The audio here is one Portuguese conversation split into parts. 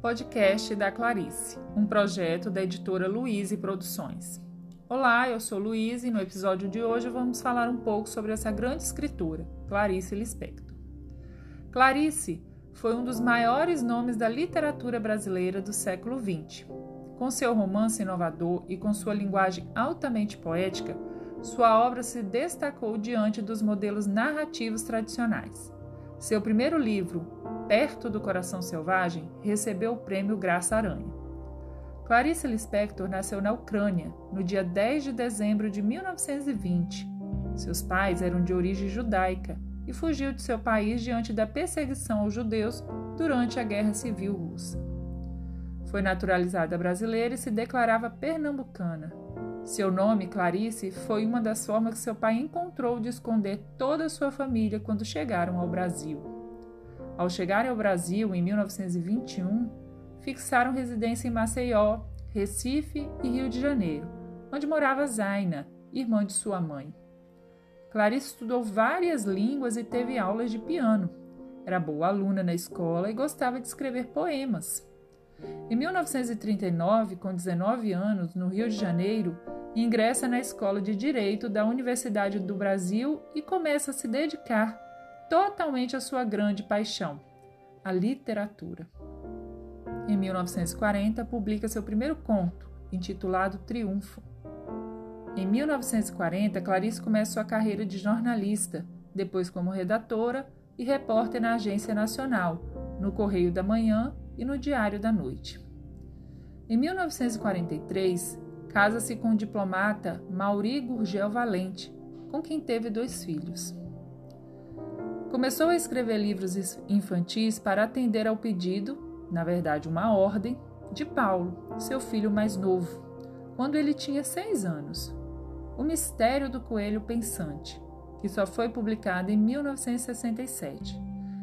podcast da Clarice, um projeto da editora Luiz Produções. Olá, eu sou Luiz e no episódio de hoje vamos falar um pouco sobre essa grande escritora, Clarice Lispector. Clarice foi um dos maiores nomes da literatura brasileira do século XX. Com seu romance inovador e com sua linguagem altamente poética, sua obra se destacou diante dos modelos narrativos tradicionais. Seu primeiro livro, Perto do Coração Selvagem, recebeu o prêmio Graça Aranha. Clarice Lispector nasceu na Ucrânia no dia 10 de dezembro de 1920. Seus pais eram de origem judaica e fugiu de seu país diante da perseguição aos judeus durante a Guerra Civil Russa. Foi naturalizada brasileira e se declarava pernambucana. Seu nome, Clarice, foi uma das formas que seu pai encontrou de esconder toda a sua família quando chegaram ao Brasil. Ao chegarem ao Brasil em 1921, fixaram residência em Maceió, Recife e Rio de Janeiro, onde morava Zaina, irmã de sua mãe. Clarice estudou várias línguas e teve aulas de piano. Era boa aluna na escola e gostava de escrever poemas. Em 1939, com 19 anos, no Rio de Janeiro, ingressa na Escola de Direito da Universidade do Brasil e começa a se dedicar totalmente a sua grande paixão, a literatura. Em 1940, publica seu primeiro conto, intitulado Triunfo. Em 1940, Clarice começa sua carreira de jornalista, depois como redatora e repórter na Agência Nacional, no Correio da Manhã e no Diário da Noite. Em 1943, casa-se com o diplomata Mauri Gurgel Valente, com quem teve dois filhos. Começou a escrever livros infantis para atender ao pedido, na verdade, uma ordem, de Paulo, seu filho mais novo, quando ele tinha seis anos. O Mistério do Coelho Pensante, que só foi publicado em 1967,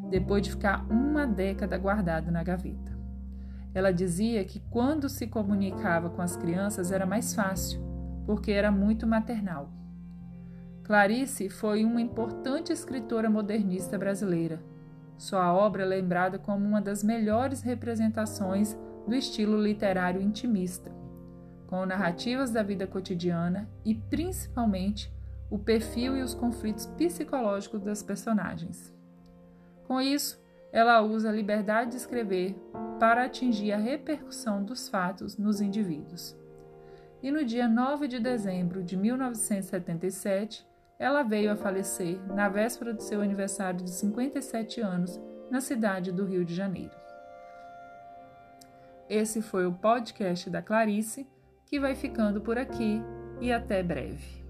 depois de ficar uma década guardado na gaveta. Ela dizia que quando se comunicava com as crianças era mais fácil, porque era muito maternal. Clarice foi uma importante escritora modernista brasileira. Sua obra é lembrada como uma das melhores representações do estilo literário intimista, com narrativas da vida cotidiana e, principalmente, o perfil e os conflitos psicológicos das personagens. Com isso, ela usa a liberdade de escrever para atingir a repercussão dos fatos nos indivíduos. E no dia 9 de dezembro de 1977, ela veio a falecer na véspera do seu aniversário de 57 anos, na cidade do Rio de Janeiro. Esse foi o podcast da Clarice, que vai ficando por aqui e até breve.